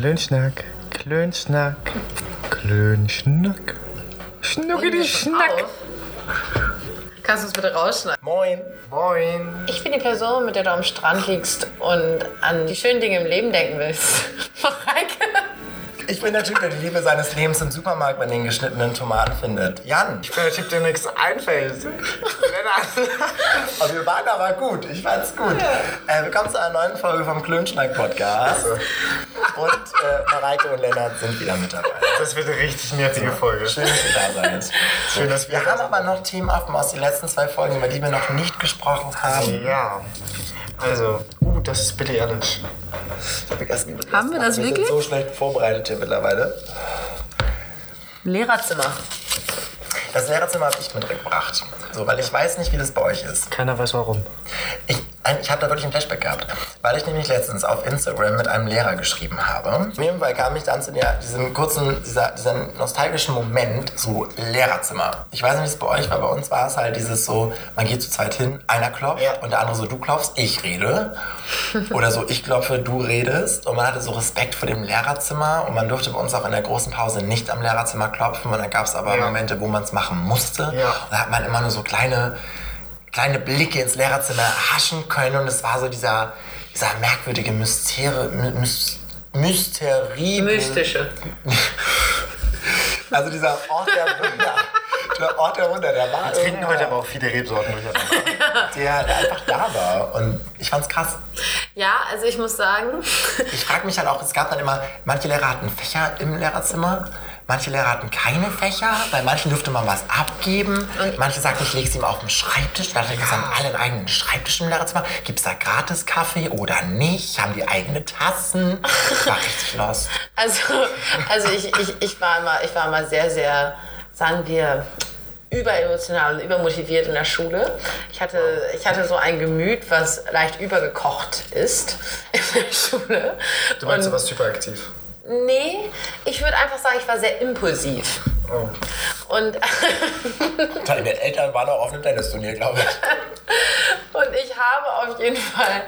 Klönschnack, Klönschnack, Klönschnack. Schnuckidi Schnack. Kannst du es bitte rausschneiden? Moin. Moin. Ich bin die Person, mit der du am Strand liegst und an die schönen Dinge im Leben denken willst. Mareike. Ich bin der Typ, der die Liebe seines Lebens im Supermarkt bei den geschnittenen Tomaten findet. Jan. Ich bin der Typ, dem nichts einfällt. Lennart. Und wir waren aber gut. Ich fand's gut. Äh, willkommen zu einer neuen Folge vom Klönschnack-Podcast. Und äh, Mareike und Lennart sind wieder mit dabei. Das wird eine richtig nervige Folge. Schön, dass ihr da seid. Schön, dass wir Wir haben aber noch Themen offen aus den letzten zwei Folgen, über die wir noch nicht gesprochen haben. Ja. Also, uh, das ist Billie Eilish. Haben wir das wir wirklich? sind so schlecht vorbereitet hier mittlerweile. Lehrerzimmer. Das Lehrerzimmer habe ich mitgebracht. So, weil ich weiß nicht, wie das bei euch ist. Keiner weiß warum. Ich, ich habe da wirklich ein Flashback gehabt, weil ich nämlich letztens auf Instagram mit einem Lehrer geschrieben habe. Fall kam ich dann zu der, diesem kurzen, dieser, dieser nostalgischen Moment, so Lehrerzimmer. Ich weiß nicht, wie es bei euch war, bei uns war es halt dieses so, man geht zu zweit hin, einer klopft Ja. und der andere so, du klopfst, ich rede. Oder so, ich klopfe, du redest. Und man hatte so Respekt vor dem Lehrerzimmer und man durfte bei uns auch in der großen Pause nicht am Lehrerzimmer klopfen. Und dann gab es aber Ja. Momente, wo man es machen musste. Ja. Und da hat man immer nur so kleine kleine Blicke ins Lehrerzimmer haschen können und es war so dieser, dieser merkwürdige Mysteri Mys Mysterie. Mystische. Also dieser Ort der Wunder. Der Ort der Wunder, der war Wir trinken heute aber auch viele Rebsorten durcheinander. der, der einfach da war. Und ich fand's krass. Ja, also ich muss sagen, Ich frage mich halt auch, es gab dann immer, manche Lehrer hatten Fächer im Lehrerzimmer, manche Lehrer hatten keine Fächer, bei manchen durfte man was abgeben. Und manche sagten, ich lege sie ihm auf den Schreibtisch, weil dann haben alle einen eigenen Schreibtisch im Lehrerzimmer. Gibt es da gratis Kaffee oder nicht? Haben die eigene Tassen? Ich war richtig lost. also, also ich, ich, ich, war immer, ich war immer sehr, sehr, sagen wir, überemotional und übermotiviert in der Schule. Ich hatte, ich hatte so ein Gemüt, was leicht übergekocht ist in der Schule. Du meinst, Und- du warst hyperaktiv. Nee, ich würde einfach sagen, ich war sehr impulsiv. Oh. Und, Deine Eltern waren auch auf einem Tennisturnier, glaube ich. und ich habe auf jeden Fall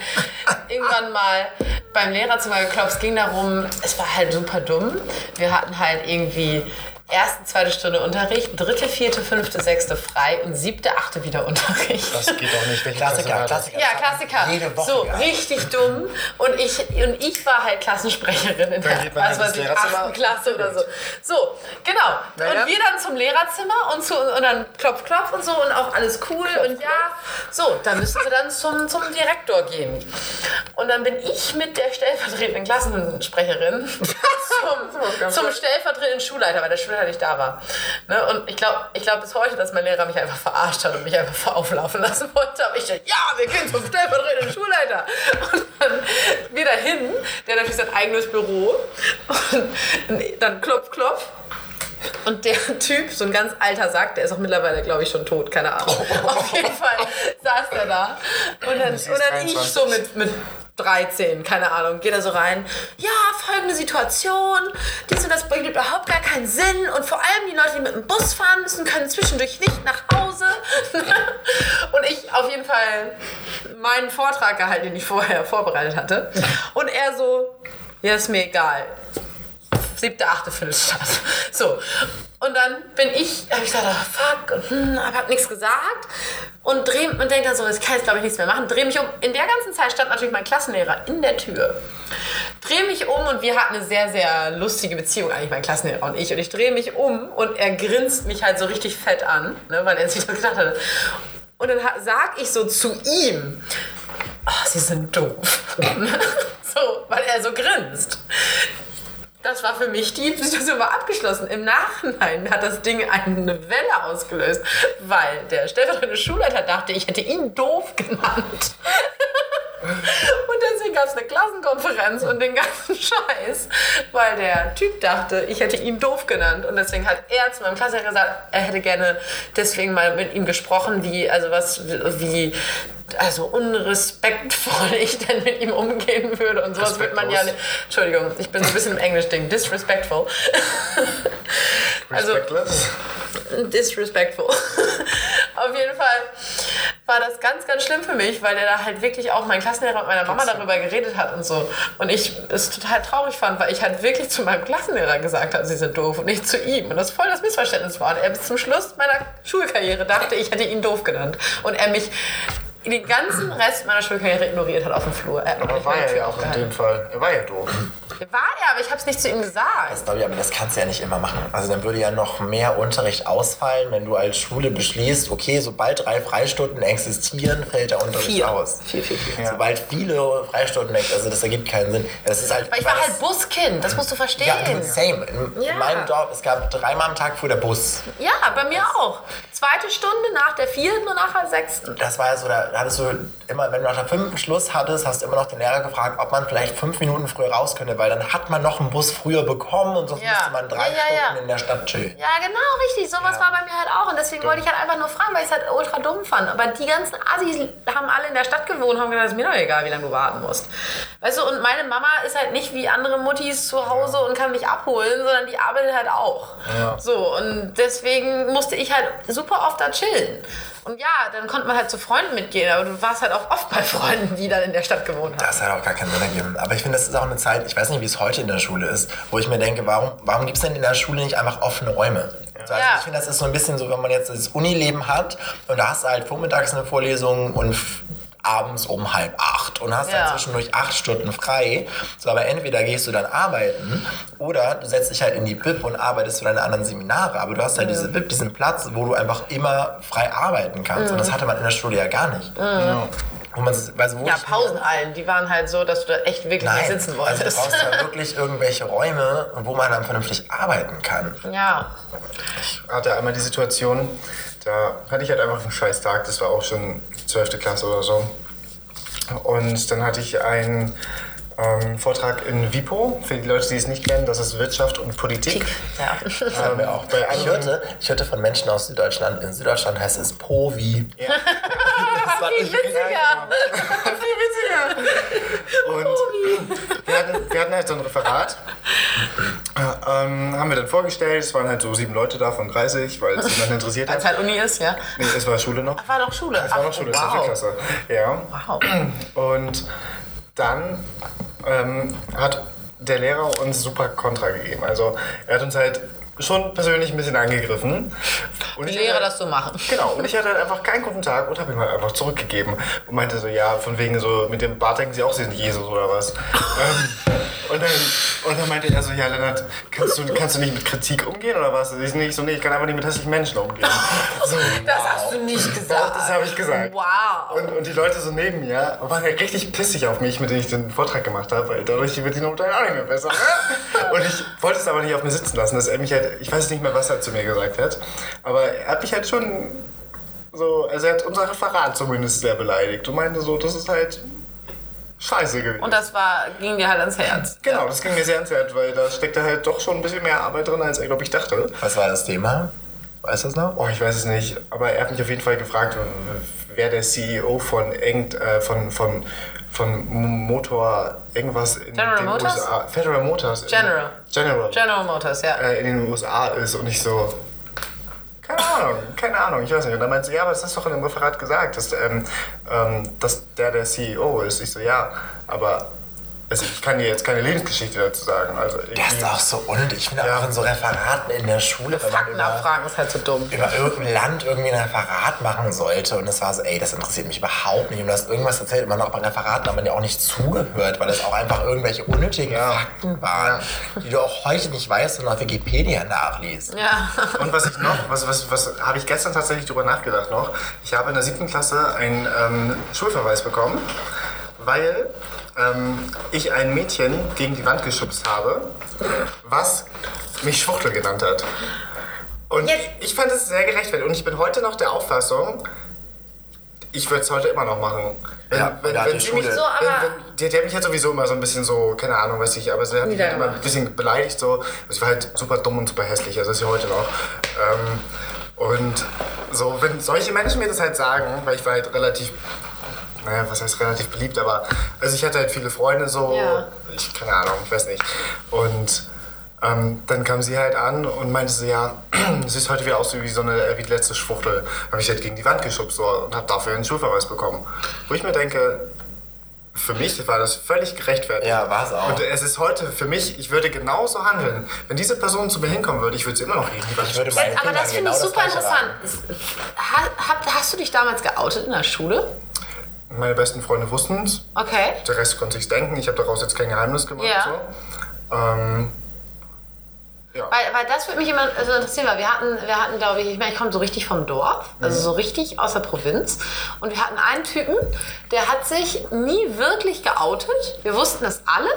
irgendwann mal beim Lehrerzimmer geklopft. Es ging darum, es war halt super dumm. Wir hatten halt irgendwie erste, zweite Stunde Unterricht, dritte, vierte, fünfte, sechste frei und siebte, achte wieder Unterricht. Das geht doch nicht. Klassiker? Klassiker. Ja, Klassiker. Jede Woche. so, gehabt. richtig dumm. Und ich, und ich war halt Klassensprecherin in der was halt weiß ich, Lehrerzimmer. achten Klasse oder so. So, genau. Na ja. Und wir dann zum Lehrerzimmer und, zu, und dann klopf, klopf und so und auch alles cool. und ja, so, dann müssen wir dann zum, zum Direktor gehen. Und dann bin ich mit der stellvertretenden Klassensprecherin zum, zum stellvertretenden Schulleiter, weil der Schulleiter nicht da war. Ne? Und ich glaube ich glaub bis heute, dass mein Lehrer mich einfach verarscht hat und mich einfach auflaufen lassen wollte. Aber ich dachte, ja, wir gehen zum stellvertretenden Schulleiter. Und dann wir dahin, der natürlich sein eigenes Büro. Und dann klopf, klopf. Und der Typ, so ein ganz alter Sack, der ist auch mittlerweile, glaube ich, schon tot, keine Ahnung. Auf jeden Fall saß der da. Und dann, und dann ich 23. so mit, mit 13, keine Ahnung, geht er so rein. Ja, folgende Situation. Dies und das bringt überhaupt gar keinen Sinn. Und vor allem die Leute, die mit dem Bus fahren müssen, können zwischendurch nicht nach Hause. und ich auf jeden Fall meinen Vortrag gehalten, den ich vorher vorbereitet hatte. Und er so, ja, ist mir egal siebte, achte findet statt. So. Und dann bin ich, habe ich gesagt, oh, fuck, und hm, aber hab nichts gesagt. Und, dreh, und denke dann so, ich kann jetzt glaube ich nichts mehr machen. Dreh mich um. In der ganzen Zeit stand natürlich mein Klassenlehrer in der Tür. Dreh mich um und wir hatten eine sehr, sehr lustige Beziehung eigentlich, mein Klassenlehrer und ich. Und ich drehe mich um und er grinst mich halt so richtig fett an, ne, weil er sich das gedacht hatte. Und dann sag ich so zu ihm, oh, sie sind doof. so, weil er so grinst. Das war für mich, die Situation war abgeschlossen. Im Nachhinein hat das Ding eine Welle ausgelöst, weil der stellvertretende Schulleiter dachte, ich hätte ihn doof genannt. Und deswegen gab es eine Klassenkonferenz und den ganzen Scheiß, weil der Typ dachte, ich hätte ihn doof genannt. Und deswegen hat er zu meinem Klassenlehrer gesagt, er hätte gerne deswegen mal mit ihm gesprochen, wie, also was, wie, also unrespektvoll ich denn mit ihm umgehen würde und sowas wird man ja nicht. Entschuldigung, ich bin so ein bisschen im Englisch-Ding. Disrespectful. also, disrespectful. Auf jeden Fall war das ganz, ganz schlimm für mich, weil der da halt wirklich auch mein Klassenlehrer mit meiner Mama darüber geredet hat und so. Und ich es total traurig fand, weil ich halt wirklich zu meinem Klassenlehrer gesagt habe, sie sind doof und nicht zu ihm. Und das voll das Missverständnis war. Und er bis zum Schluss meiner Schulkarriere dachte, ich hätte ihn doof genannt. Und er mich den ganzen Rest meiner Schulkarriere ignoriert hat auf dem Flur. Hat Aber war er ja auch in dem Fall. Er war ja doof. War er, aber ich habe es nicht zu ihm gesagt. Das glaube ich, aber das kannst du ja nicht immer machen. Also dann würde ja noch mehr Unterricht ausfallen, wenn du als Schule beschließt, okay, sobald drei Freistunden existieren, fällt der Unterricht Vier. aus. Vier, vier, vier. Sobald viele Freistunden existieren, also das ergibt keinen Sinn. Das ist halt, Weil ich war das- halt Buskind, das musst du verstehen. Ja, du, same. In, Ja. in meinem Dorf, es gab dreimal am Tag fuhr der Bus. Ja, bei mir auch. Zweite Stunde nach der vierten und nach der sechsten. Das war ja so, da hattest du immer, wenn du nach der fünften Schluss hattest, hast du immer noch den Lehrer gefragt, ob man vielleicht fünf Minuten früher raus könnte, weil dann hat man noch einen Bus früher bekommen und sonst Ja. musste man drei Ja, ja, Stunden in der Stadt chillen. Ja, genau, richtig. Sowas war bei mir halt auch. Und deswegen wollte ich halt einfach nur fragen, weil ich es halt ultra dumm fand. Aber die ganzen Assis haben alle in der Stadt gewohnt und haben gesagt, es ist mir doch egal, wie lange du warten musst. Weißt du, und meine Mama ist halt nicht wie andere Muttis zu Hause und kann mich abholen, sondern die arbeitet halt auch. So, und deswegen musste ich halt super oft da chillen. Und ja, dann konnte man halt zu Freunden mitgehen, aber du warst halt auch oft bei Freunden, die dann in der Stadt gewohnt haben. Das hat auch gar keinen Sinn ergeben. Aber ich finde, das ist auch eine Zeit, ich weiß nicht, wie es heute in der Schule ist, wo ich mir denke, warum, warum gibt es denn in der Schule nicht einfach offene Räume? Also Ja. Ich finde, das ist so ein bisschen so, wenn man jetzt das Unileben hat und da hast du halt vormittags eine Vorlesung und abends um halb acht und hast Ja. dann zwischendurch acht Stunden frei. So, aber entweder gehst du dann arbeiten oder du setzt dich halt in die Bib und arbeitest für deine anderen Seminare. Aber du hast halt diese Bib, diesen Platz, wo du einfach immer frei arbeiten kannst. Und das hatte man in der Schule ja gar nicht. Wo man, also wo Ja, ich- Pausenhallen, die waren halt so, dass du da echt wirklich Nein, nicht sitzen also du wolltest. brauchst ja wirklich irgendwelche Räume, wo man dann vernünftig arbeiten kann. ja. hatte einmal die Situation, da hatte ich halt einfach einen scheiß Tag, das war auch schon 12. Klasse oder so. Und dann hatte ich einen ähm, Vortrag in WIPO, für die Leute, die es nicht kennen, das ist Wirtschaft und Politik. Ja. Das haben wir auch. bei Ich hörte, ich hörte von Menschen aus Süddeutschland, in Süddeutschland heißt es POVI. Ja. War Viel ich- witziger. Viel witziger. Und wir hatten, wir hatten halt so ein Referat. Äh, ähm, haben wir dann vorgestellt. Es waren halt so sieben Leute da von 30, weil es jemanden interessiert Als hat. halt Uni ist, ja. Nee, es war Schule noch. War doch Schule. Es war noch Ach, Schule, wow. 12. Klasse. Ja. Wow. Und dann ähm, hat der Lehrer uns super Kontra gegeben. Also er hat uns halt schon persönlich ein bisschen angegriffen. Und ich Lehrer hatte- das so machen. Genau, und ich hatte halt einfach keinen guten Tag und habe ihm halt einfach zurückgegeben und meinte so, ja, von wegen so, mit dem Bart denken sie auch, sie sind Jesus oder was. ähm, und, dann, und dann meinte er so, ja, Lennart, kannst du, kannst du nicht mit Kritik umgehen oder was? Ich nicht so, nee, ich kann einfach nicht mit hässlichen Menschen umgehen. So, Das hast du nicht gesagt. das habe ich gesagt. Wow. Und, und die Leute so neben mir waren halt richtig pissig auf mich, mit denen ich den Vortrag gemacht habe, weil dadurch wird die Note halt auch nicht mehr besser. ne? und ich wollte es aber nicht auf mir sitzen lassen, dass er mich halt, ich weiß nicht mehr, was er zu mir gesagt hat, aber er hat mich halt schon so, also er hat unser Referat zumindest sehr beleidigt und meinte so, das ist halt scheiße gewesen. Und das war, ging dir halt ans Herz. genau, das ging mir sehr ans Herz, weil da steckte halt doch schon ein bisschen mehr Arbeit drin, als er, glaube ich, dachte. Was war das Thema? Weißt du das noch? Oh, ich weiß es nicht. Aber er hat mich auf jeden Fall gefragt, wer der CEO von irgend, äh, von, von, von Motor irgendwas in General den Motors? USA. Federal Motors. General. General. General Motors, ja. äh, in den USA ist und ich so. Keine Ahnung, keine Ahnung, ich weiß nicht. Und dann meinte sie, ja, aber das hast du doch in dem Referat gesagt, dass, ähm, ähm, dass der der CEO ist. Ich so, ja, aber also ich kann dir jetzt keine Lebensgeschichte dazu sagen. Also Das ist auch so unnötig. Ich finde Ja. auch in so Referaten in der Schule, wenn man Fakten über, abfragen ist halt so dumm. über irgendein Land irgendwie ein Referat machen sollte und es war so, ey, das interessiert mich überhaupt nicht. Und du hast irgendwas erzählt, hat auch bei Referaten hat man ja auch nicht zugehört, weil es auch einfach irgendwelche unnötigen Ja. Fakten waren, die du auch heute nicht weißt und auf Wikipedia nachliest. Ja. Und was ich noch, was, was, was habe ich gestern tatsächlich drüber nachgedacht noch? Ich habe in der siebten Klasse einen ähm, Schulverweis bekommen, weil ähm, ich ein Mädchen gegen die Wand geschubst habe, was mich Schwuchtel genannt hat. Und Jetzt- ich fand es sehr gerechtfertigt. Und ich bin heute noch der Auffassung, ich würde es heute immer noch machen. Wenn, Ja, wenn, wenn die sie mich, So, aber- wenn, der hat mich halt sowieso immer so ein bisschen so, keine Ahnung, weiß ich, aber sie hat mich halt immer ein bisschen beleidigt so. Also ich war halt super dumm und super hässlich, also ist ja heute noch. Ähm, und so, wenn solche Menschen mir das halt sagen, weil ich war halt relativ, naja, was heißt relativ beliebt, aber also ich hatte halt viele Freunde so, Ja. ich, keine Ahnung, ich weiß nicht. Und Ähm, dann kam sie halt an und meinte so, ja, sie sieht heute wieder aus wie so eine wie die letzte Schwuchtel. Habe ich halt gegen die Wand geschubst so, und habe dafür einen Schulverweis bekommen. Wo ich mir denke, für mich war das völlig gerechtfertigt. Ja, war's auch. Und es ist heute für mich, ich würde genauso handeln. Wenn diese Person zu mir hinkommen würde, ich würde sie immer noch gegen die Wand Ich würde schubsen. meine Aber das finde genau ich super interessant. raten. Ha, hab, hast du dich damals geoutet in der Schule? Meine besten Freunde wussten es. Okay. Der Rest konnte sich denken. Ich habe daraus jetzt kein Geheimnis gemacht. Ja. So. Ähm, ja. Weil, weil das würde mich immer also interessieren, weil wir hatten, wir hatten, glaube ich, ich meine, ich komme so richtig vom Dorf, also Mhm. so richtig aus der Provinz. Und wir hatten einen Typen, der hat sich nie wirklich geoutet. Wir wussten das alle.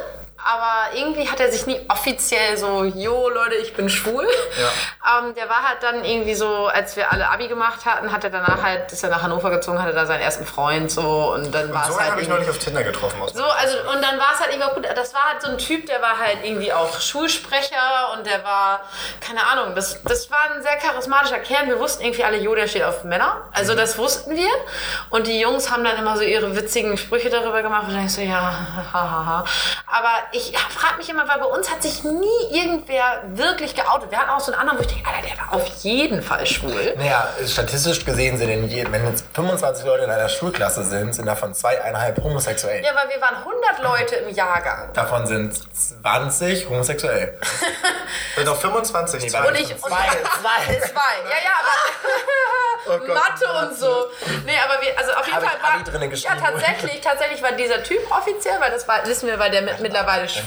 Aber irgendwie hat er sich nie offiziell so, jo Leute, ich bin schwul. Ähm, der war halt dann irgendwie so, als wir alle Abi gemacht hatten, hat er danach halt, ist er nach Hannover gezogen, hatte da seinen ersten Freund so und dann war so es einen halt habe ich irgendwie- neulich auf Tinder getroffen. Aus so, also, und dann war es halt auch gut. Das war halt so ein Typ, der war halt irgendwie auch Schulsprecher und der war, keine Ahnung, das, das war ein sehr charismatischer Kern. Wir wussten irgendwie alle, jo, der steht auf Männer. Also, das wussten wir. Und die Jungs haben dann immer so ihre witzigen Sprüche darüber gemacht. Und dann ich so, ja, hahaha. Aber ich frage mich immer, weil bei uns hat sich nie irgendwer wirklich geoutet. Wir hatten auch so einen anderen, wo ich denke, Alter, der war auf jeden Fall schwul. Naja, statistisch gesehen sind in je, wenn jetzt 25 Leute in einer Schulklasse sind, sind davon zweieinhalb homosexuell. Ja, weil wir waren 100 Leute im Jahrgang. Davon sind 20 homosexuell. Bin auf 25. Nee, zwei. Und ich, und Zwei, zwei. Zwei, ja, ja, aber Oh Gott, Mathe und so. Nee, aber wir, also auf jeden Hab Fall war, ja, tatsächlich, tatsächlich war dieser Typ offiziell, weil das war, wissen wir, weil der mit, mittlerweile, sch-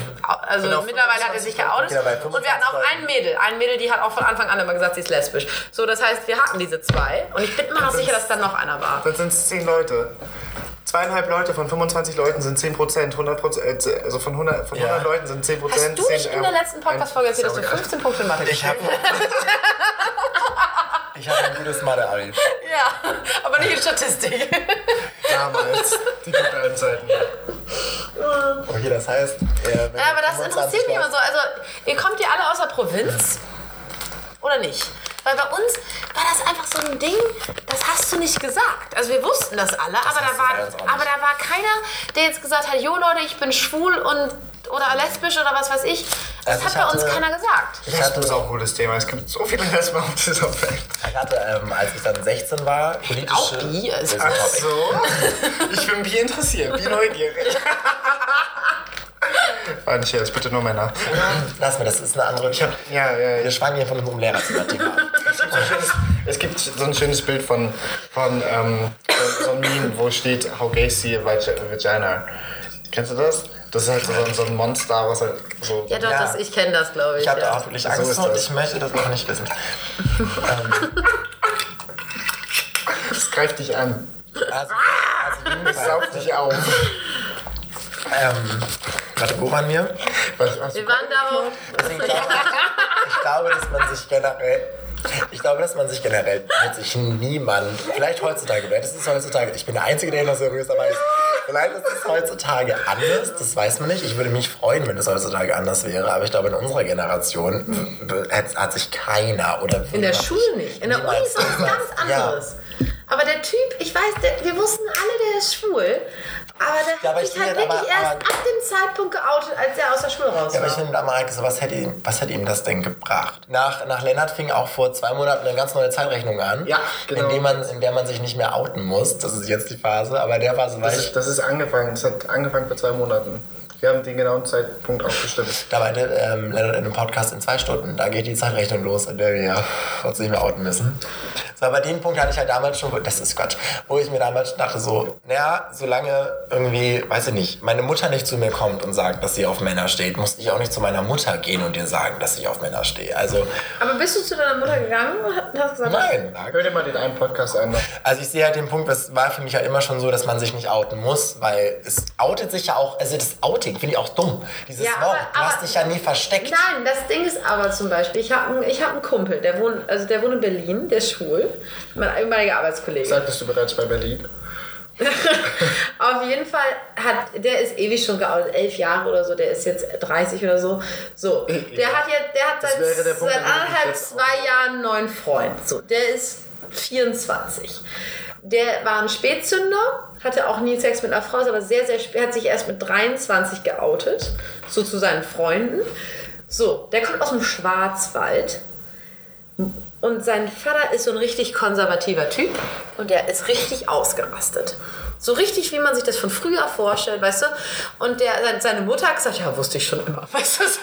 also Genau, mittlerweile hat er sich geoutet. Und wir hatten auch 25 ein Mädel, ein Mädel, die hat auch von Anfang an immer gesagt, sie ist lesbisch. So, das heißt, wir hatten diese zwei und ich bin immer noch sicher, dass dann noch einer war. Dann sind es 10 Leute. Zweieinhalb Leute von 25 Leuten sind 10 Prozent. 100 Prozent, äh, also von 100, von 100 Ja. Leuten sind 10 Prozent. Hast du nicht in der letzten Podcast-Folge erzählt, dass du 15 Punkte in Mathe Ich habe ich hab ein gutes Mathe-Abi. Ja, aber nicht in Statistik. Damals, die guten Zeiten. Okay, das heißt. Äh, Ja, aber das 25 interessiert mich immer so. Also, ihr kommt ja alle aus der Provinz? Oder nicht? Weil bei uns war das einfach so ein Ding, das hast du nicht gesagt. Also wir wussten das alle, aber, hast da war, aber da war keiner, der jetzt gesagt hat, jo Leute, ich bin schwul und oder lesbisch oder was weiß ich. Das Also hat ich bei uns hatte- keiner gesagt. Ich Das ist hatte, auch ein gutes Thema. Es gibt so viele Lesben auf dieser Welt. ich hatte ähm, als ich dann 16 war, politische... auch bi, ist Ach so. Ich bin wie interessiert, wie neugierig. War nicht jetzt, bitte nur Männer. Lass mir, das ist eine andere... Ich hab, Ja, ja, ja. wir schweigen hier von unserem Lehrerzimmer-Thema. Es gibt so ein schönes Bild von, von ähm, so, so ein Meme, wo steht How gay see Vagina. Kennst du das? Das ist halt so, ein- so ein Monster, was halt so. Ja doch, Ja. das, ich kenne das, glaube ich. Ich habe ja. da auch wirklich So Angst ist und das. ich möchte das noch nicht wissen. Das greift dich an. Also, also Das jedenfalls, saugt dich auf. ähm, warte, wo waren wir? Was, was, Wir waren darauf. Ich glaube, ich glaube, dass man sich generell. Ich glaube, dass man sich generell wird sich niemand, vielleicht heutzutage, vielleicht ist es heutzutage, ich bin der Einzige, der das seriöser weiß, vielleicht ist es heutzutage anders, das weiß man nicht. Ich würde mich freuen, wenn es heutzutage anders wäre, aber ich glaube, in unserer Generation hat, sich keiner oder In der Schule nicht. In der Uni ist was ganz Ja. anderes. Aber der Typ, ich weiß, der, wir wussten alle, der ist schwul. Aber der Ja, aber hat ich sich halt wirklich aber- erst aber- ab dem Zeitpunkt geoutet, als er aus der Schule raus Ja, aber ich war. finde, Amareike, so, was hätte, ihm, was hätte ihm das denn gebracht? Nach, nach Lennart fing auch vor zwei Monaten eine ganz neue Zeitrechnung an, Ja, genau. in, dem man, in der man sich nicht mehr outen muss. Das ist jetzt die Phase, aber in der Phase war das, ich. ist, das ist angefangen. Das hat angefangen vor zwei Monaten. Wir haben den genauen Zeitpunkt aufgestimmt. Da meinte ähm, Lennart in einem Podcast in zwei Stunden, da geht die Zeitrechnung los, in der wir uns nicht mehr outen müssen. So, aber den Punkt hatte ich halt damals schon, das ist Quatsch, wo ich mir damals dachte so, naja, solange irgendwie, weiß ich nicht, meine Mutter nicht zu mir kommt und sagt, dass sie auf Männer steht, muss ich auch nicht zu meiner Mutter gehen und ihr sagen, dass ich auf Männer stehe. Also, Aber bist du zu deiner Mutter gegangen und hast gesagt, nein. Hör dir mal den einen Podcast an. Also ich sehe halt den Punkt, es war für mich halt immer schon so, dass man sich nicht outen muss, weil es outet sich ja auch, also das Outing finde ich auch dumm. Dieses Ja, Wort, aber- du hast dich ja nie versteckt. Nein, das Ding ist aber zum Beispiel, ich habe einen, ich hab einen Kumpel, der wohnt, also der wohnt in Berlin, der ist schwul, mein ehemaliger Arbeitskollege. Sagtest du bereits bei Berlin? Auf jeden Fall hat, der ist ewig schon geoutet, elf Jahre oder so, der ist jetzt 30 oder so. So, der hat jetzt, der hat seit, der Punkt, seit anderthalb, zwei Jahren einen neuen Freund. So, der ist 24. Der war ein Spätzünder, hatte auch nie Sex mit einer Frau, ist aber sehr, sehr spät, hat sich erst mit 23 geoutet, so zu seinen Freunden. So, der kommt aus dem Schwarzwald. Und sein Vater ist so ein richtig konservativer Typ und der ist richtig ausgerastet. So richtig, wie man sich das von früher vorstellt, weißt du? Und der, seine Mutter hat gesagt, ja, wusste ich schon immer, weißt du? So,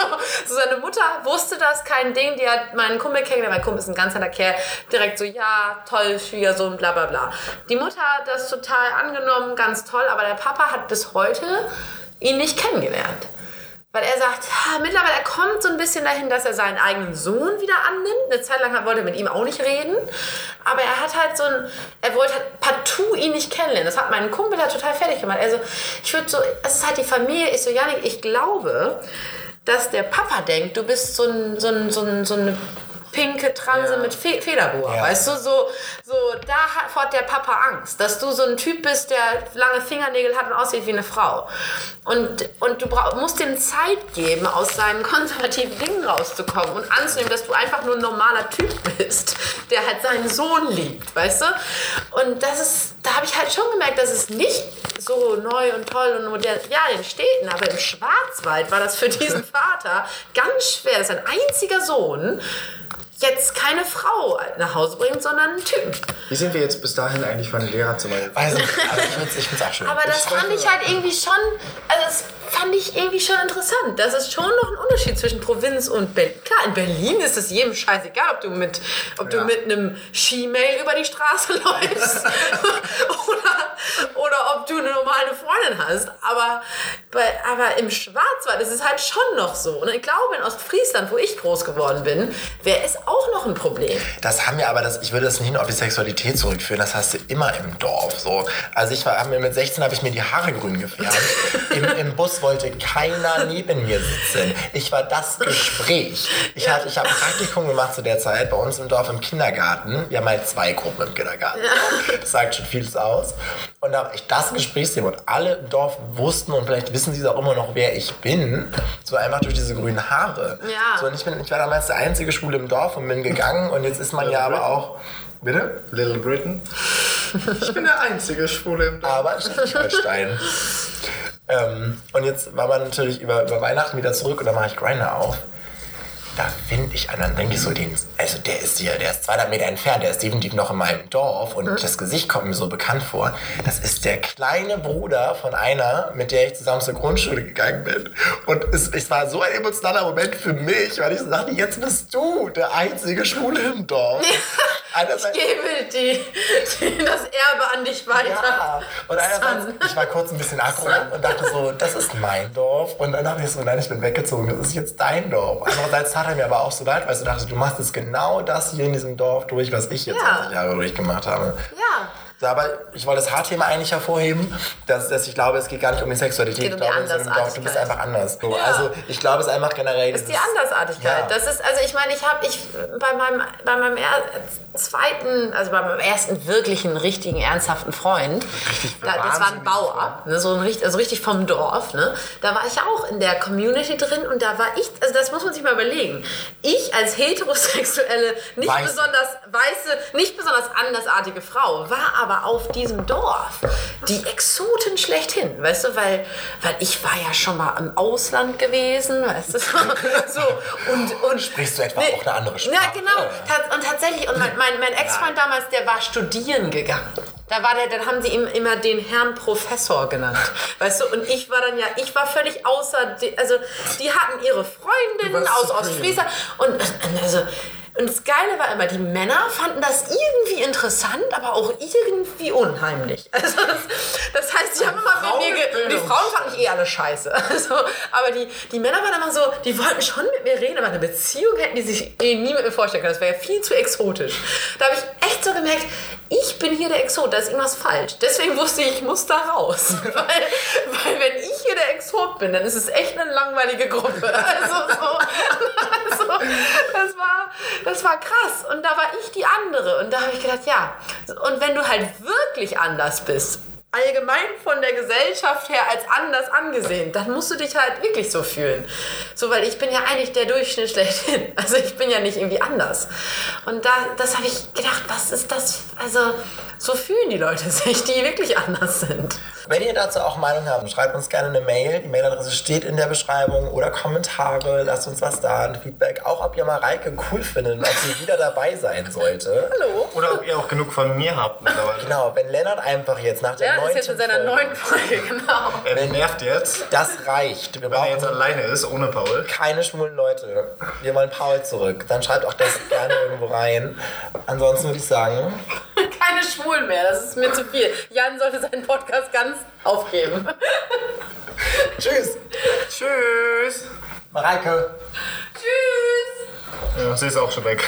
so seine Mutter wusste das, kein Ding, die hat meinen Kumpel kennengelernt, mein Kumpel ist ein ganz netter Kerl, direkt so, ja, toll, Schwiegersohn, bla bla bla. Die Mutter hat das total angenommen, ganz toll, aber der Papa hat bis heute ihn nicht kennengelernt. Weil er sagt, ha, mittlerweile er kommt so ein bisschen dahin, dass er seinen eigenen Sohn wieder annimmt. Eine Zeit lang wollte er mit ihm auch nicht reden. Aber er hat halt so ein, er wollte halt partout ihn nicht kennenlernen. Das hat meinen Kumpel halt total fertig gemacht. Also ich würde so, es ist halt die Familie. Ich so, Janik, ich glaube, dass der Papa denkt, du bist so ein, so ein, so ein, so eine pinke Transe Ja. mit Fe Federboa. Ja. Weißt du, so, so da hat, vor hat der Papa Angst, dass du so ein Typ bist, der lange Fingernägel hat und aussieht wie eine Frau. Und, und du brauch, musst ihm Zeit geben, aus seinen konservativen Dingen rauszukommen und anzunehmen, dass du einfach nur ein normaler Typ bist, der halt seinen Sohn liebt, weißt du? Und das ist, da habe ich halt schon gemerkt, dass es nicht so neu und toll und modern, ja, in Städten, aber im Schwarzwald war das für diesen Vater ganz schwer, dass sein einziger Sohn jetzt keine Frau nach Hause bringt, sondern einen Typen. Wie sind wir jetzt bis dahin eigentlich von Lehrerzimmer? Nicht, aber ich finde es ich auch schön. Aber das fand ich halt irgendwie schon, also das fand ich irgendwie schon interessant. Das ist schon noch ein Unterschied zwischen Provinz und Berlin. Klar, in Berlin ist es jedem scheißegal, ob du mit, ob du Ja. mit einem Skimail über die Straße läufst oder, oder ob du eine normale Freundin hast. Aber, bei, aber im Schwarzwald ist es halt schon noch so. Und ich glaube, in Ostfriesland, wo ich groß geworden bin, wäre es auch noch ein Problem. Das haben wir aber, das, ich würde das nicht nur auf die Sexualität zurückführen, das hast du immer im Dorf. So. Also ich war, mit 16 habe ich mir die Haare grün gefärbt. Im, Im Bus wollte keiner neben mir sitzen. Ich war das Gespräch. Ich, hatte- ich habe ein Praktikum gemacht zu der Zeit bei uns im Dorf im Kindergarten. Wir haben halt zwei Gruppen im Kindergarten. Das sagt schon vieles aus. Und da habe ich das Gesprächsthema und alle im Dorf wussten und vielleicht wissen sie auch immer noch, wer ich bin. So einfach durch diese grünen Haare. Ja. So, und ich, bin, ich war damals der einzige Schwule im Dorf und bin gegangen und jetzt ist man ja aber auch. Bitte? Little Britain? Ich bin der einzige Schwule im Dorf. Aber in Schleswig-Holstein. ähm, und jetzt war man natürlich über, über Weihnachten wieder zurück und dann mache ich Grinder auf. Da finde ich einen, dann denke ich so, den, also der ist hier, der ist 200 Meter entfernt, der ist definitiv noch in meinem Dorf und das Gesicht kommt mir so bekannt vor. Das ist der kleine Bruder von einer, mit der ich zusammen zur Grundschule gegangen bin. Und es, es war so ein emotionaler Moment für mich, weil ich so dachte, jetzt bist du der einzige Schwule im Dorf. Einerseits- Gebe die, die, das Erbe an dich weiter. ja. Und einerseits, ich war kurz ein bisschen aggro und dachte so, das ist mein Dorf. Und dann dachte ich so, nein, ich bin weggezogen, das ist jetzt dein Dorf. Andererseits er mir aber auch so leid, weil ich dachte, du machst jetzt genau das hier in diesem Dorf durch, was ich jetzt Ja. 20 Jahre durchgemacht habe. Ja. So, aber ich wollte das Haarthema eigentlich hervorheben, dass, dass ich glaube, es geht gar nicht um die Sexualität. Geht um ich die glaube, es um- du bist einfach anders. So, Ja. Also ich glaube, es ist einfach generell... ist die Andersartigkeit. Ja. Das ist, also ich meine, ich habe ich bei meinem, bei meinem zweiten, also bei meinem ersten wirklichen, richtigen, ernsthaften Freund, da, das war ein Bauer, ne, so ein, richt- also richtig vom Dorf, ne, da war ich auch in der Community drin und da war ich, also das muss man sich mal überlegen, ich als heterosexuelle, nicht Weiße. besonders weiße, nicht besonders andersartige Frau, war aber auf diesem Dorf die Exoten schlechthin, weißt du, weil, weil ich war ja schon mal im Ausland gewesen, weißt du, so, und, und Sprichst du etwa auch eine andere Sprache? ja, genau. Ja. Ta- Und tatsächlich, und mein, mein, mein Ex-Freund damals, der war studieren gegangen. Da war der, dann haben sie ihm immer den Herrn Professor genannt. Weißt du, und ich war dann ja, ich war völlig außer, also die hatten ihre Freundinnen aus. Ostfriesland und also, und das Geile war immer, die Männer fanden das irgendwie interessant, aber auch irgendwie unheimlich. Also das, das heißt, die haben immer mit mir, ge- die. Frauen fanden ich eh alle scheiße. Also, aber die, die Männer waren immer so, die wollten schon mit mir reden, aber eine Beziehung hätten die sich eh nie mit mir vorstellen können. Das wäre ja viel zu exotisch. Da habe ich echt so gemerkt, ich bin hier der Exot, da ist irgendwas falsch. Deswegen wusste ich, ich muss da raus. weil, weil wenn ich hier der Exot bin, dann ist es echt eine langweilige Gruppe. Also so, also, das, war, das war krass. Und da war ich die andere. Und da habe ich gedacht, ja. Und wenn du halt wirklich anders bist, allgemein von der Gesellschaft her als anders angesehen, dann musst du dich halt wirklich so fühlen. So, weil ich bin ja eigentlich der Durchschnitt schlechthin. Also ich bin ja nicht irgendwie anders. Und da, das habe ich gedacht, was ist das? Also so fühlen die Leute sich, die wirklich anders sind. Wenn ihr dazu auch Meinung habt, schreibt uns gerne eine Mail. Die Mailadresse steht in der Beschreibung oder Kommentare. Lasst uns was da, ein Feedback. Auch ob ihr Mareike cool findet, ob sie wieder dabei sein sollte. Hallo. Oder ob ihr auch genug von mir habt mittlerweile. Genau, wenn Lennart einfach jetzt nach der Ja, ist neunten jetzt in seiner Folge, neuen Folge, genau. Er nervt jetzt, Das reicht. Wir weil er jetzt alleine ist, ohne Paul. keine schwulen Leute. Wir wollen Paul zurück. Dann schreibt auch das gerne irgendwo rein. Ansonsten würde ich sagen, Keine Schwulen mehr, das ist mir zu viel. Jan sollte seinen Podcast ganz aufgeben. tschüss. Tschüss. Mareike. Tschüss. Ja, sie ist auch schon weg.